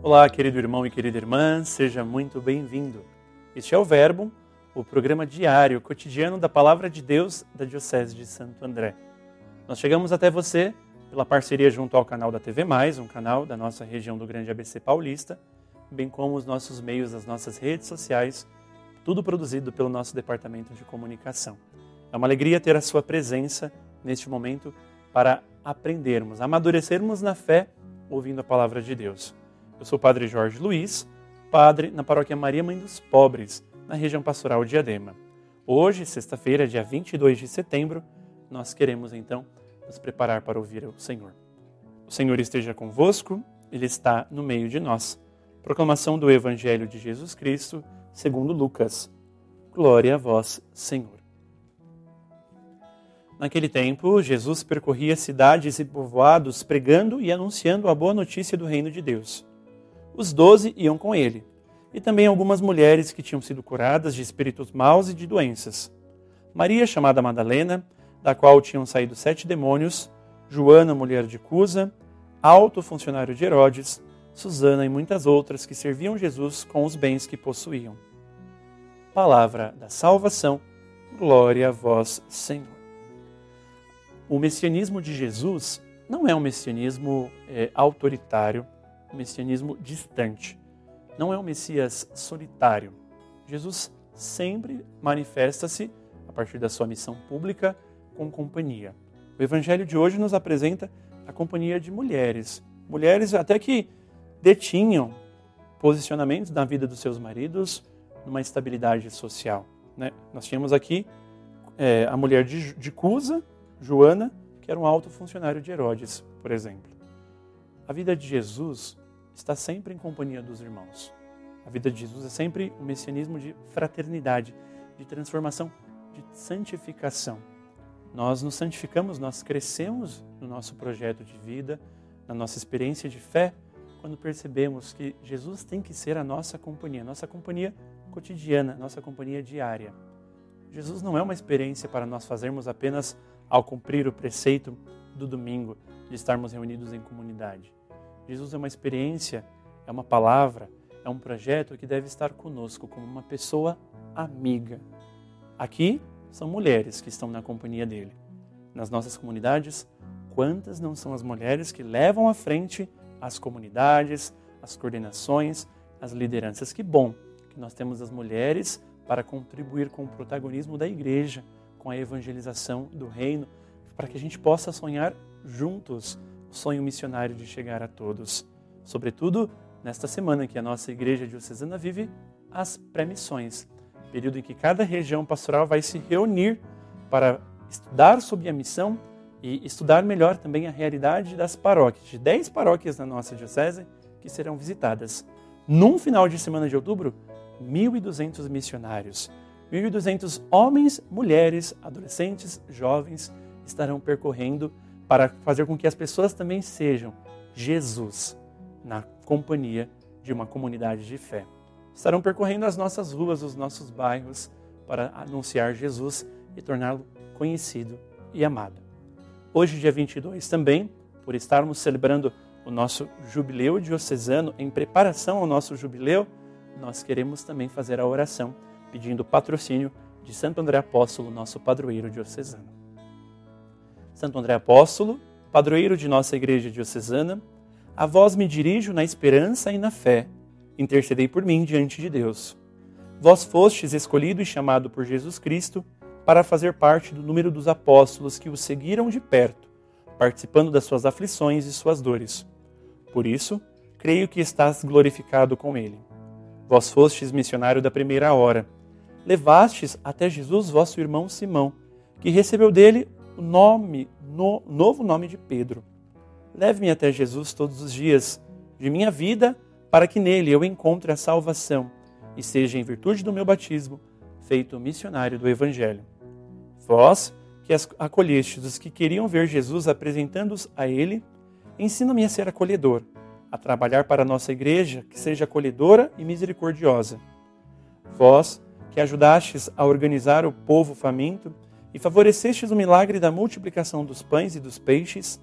Olá, querido irmão e querida irmã, seja muito bem-vindo. Este é o Verbo, o programa diário, cotidiano da Palavra de Deus da Diocese de Santo André. Nós chegamos até você pela parceria junto ao canal da TV Mais, um canal da nossa região do Grande ABC Paulista, bem como os nossos meios, as nossas redes sociais, tudo produzido pelo nosso departamento de comunicação. É uma alegria ter a sua presença neste momento para aprendermos, amadurecermos na fé, ouvindo a palavra de Deus. Eu sou o Padre Jorge Luiz, padre na paróquia Maria Mãe dos Pobres, na região pastoral de Adema. Hoje, sexta-feira, dia 22 de setembro, nós queremos então nos preparar para ouvir o Senhor. O Senhor esteja convosco, Ele está no meio de nós. Proclamação do Evangelho de Jesus Cristo, segundo Lucas. Glória a vós, Senhor. Naquele tempo, Jesus percorria cidades e povoados pregando e anunciando a boa notícia do reino de Deus. Os doze iam com ele, e também algumas mulheres que tinham sido curadas de espíritos maus e de doenças. Maria, chamada Madalena, da qual tinham saído sete demônios, Joana, mulher de Cusa, alto funcionário de Herodes, Susana e muitas outras que serviam Jesus com os bens que possuíam. Palavra da salvação, glória a vós, Senhor. O messianismo de Jesus não é um messianismo é, autoritário, um messianismo distante. Não é um Messias solitário. Jesus sempre manifesta-se, a partir da sua missão pública, com companhia. O Evangelho de hoje nos apresenta a companhia de mulheres. Mulheres até que detinham posicionamentos na vida dos seus maridos numa estabilidade social. Né? Nós tínhamos aqui é, a mulher de, de Cusa, Joana, que era um alto funcionário de Herodes, por exemplo. A vida de Jesus está sempre em companhia dos irmãos. A vida de Jesus é sempre um messianismo de fraternidade, de transformação, de santificação. Nós nos santificamos, nós crescemos no nosso projeto de vida, na nossa experiência de fé, quando percebemos que Jesus tem que ser a nossa companhia, nossa companhia cotidiana, nossa companhia diária. Jesus não é uma experiência para nós fazermos apenas ao cumprir o preceito do domingo de estarmos reunidos em comunidade. Jesus é uma experiência, é uma palavra, é um projeto que deve estar conosco como uma pessoa amiga. Aqui são mulheres que estão na companhia dele. Nas nossas comunidades, quantas não são as mulheres que levam à frente as comunidades, as coordenações, as lideranças? Que bom que nós temos as mulheres para contribuir com o protagonismo da igreja, com a evangelização do reino, para que a gente possa sonhar juntos o sonho missionário de chegar a todos. Sobretudo nesta semana que a nossa igreja diocesana vive as pré-missões período em que cada região pastoral vai se reunir para estudar sobre a missão e estudar melhor também a realidade das paróquias, de 10 paróquias na nossa diocese que serão visitadas. Num final de semana de outubro, 1.200 missionários, 1.200 homens, mulheres, adolescentes, jovens estarão percorrendo para fazer com que as pessoas também sejam Jesus na companhia de uma comunidade de fé estarão percorrendo as nossas ruas, os nossos bairros, para anunciar Jesus e torná-lo conhecido e amado. Hoje, dia 22, também, por estarmos celebrando o nosso jubileu diocesano, em preparação ao nosso jubileu, nós queremos também fazer a oração pedindo patrocínio de Santo André Apóstolo, nosso padroeiro diocesano. Santo André Apóstolo, padroeiro de nossa igreja diocesana, a vós me dirijo na esperança e na fé intercedei por mim diante de Deus. Vós fostes escolhido e chamado por Jesus Cristo para fazer parte do número dos apóstolos que o seguiram de perto, participando das suas aflições e suas dores. Por isso, creio que estás glorificado com ele. Vós fostes missionário da primeira hora. Levastes até Jesus vosso irmão Simão, que recebeu dele o nome, no, novo nome de Pedro. Leve-me até Jesus todos os dias de minha vida para que nele eu encontre a salvação e seja, em virtude do meu batismo, feito missionário do Evangelho. Vós, que acolhestes os que queriam ver Jesus apresentando-os a Ele, ensina-me a ser acolhedor, a trabalhar para a nossa igreja que seja acolhedora e misericordiosa. Vós, que ajudastes a organizar o povo faminto e favorecestes o milagre da multiplicação dos pães e dos peixes,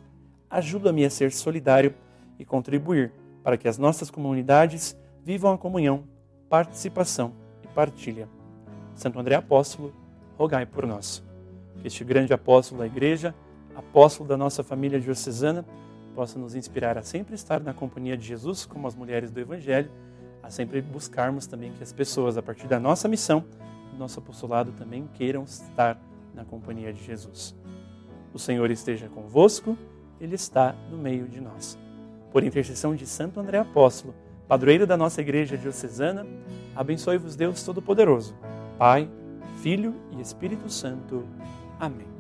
ajuda-me a ser solidário e contribuir para que as nossas comunidades vivam a comunhão, participação e partilha. Santo André Apóstolo, rogai por nós. Que este grande apóstolo da Igreja, apóstolo da nossa família diocesana, possa nos inspirar a sempre estar na companhia de Jesus, como as mulheres do Evangelho, a sempre buscarmos também que as pessoas, a partir da nossa missão, do nosso apostolado, também queiram estar na companhia de Jesus. O Senhor esteja convosco, Ele está no meio de nós por intercessão de Santo André Apóstolo, padroeiro da nossa Igreja Diocesana, abençoe-vos Deus Todo-Poderoso, Pai, Filho e Espírito Santo. Amém.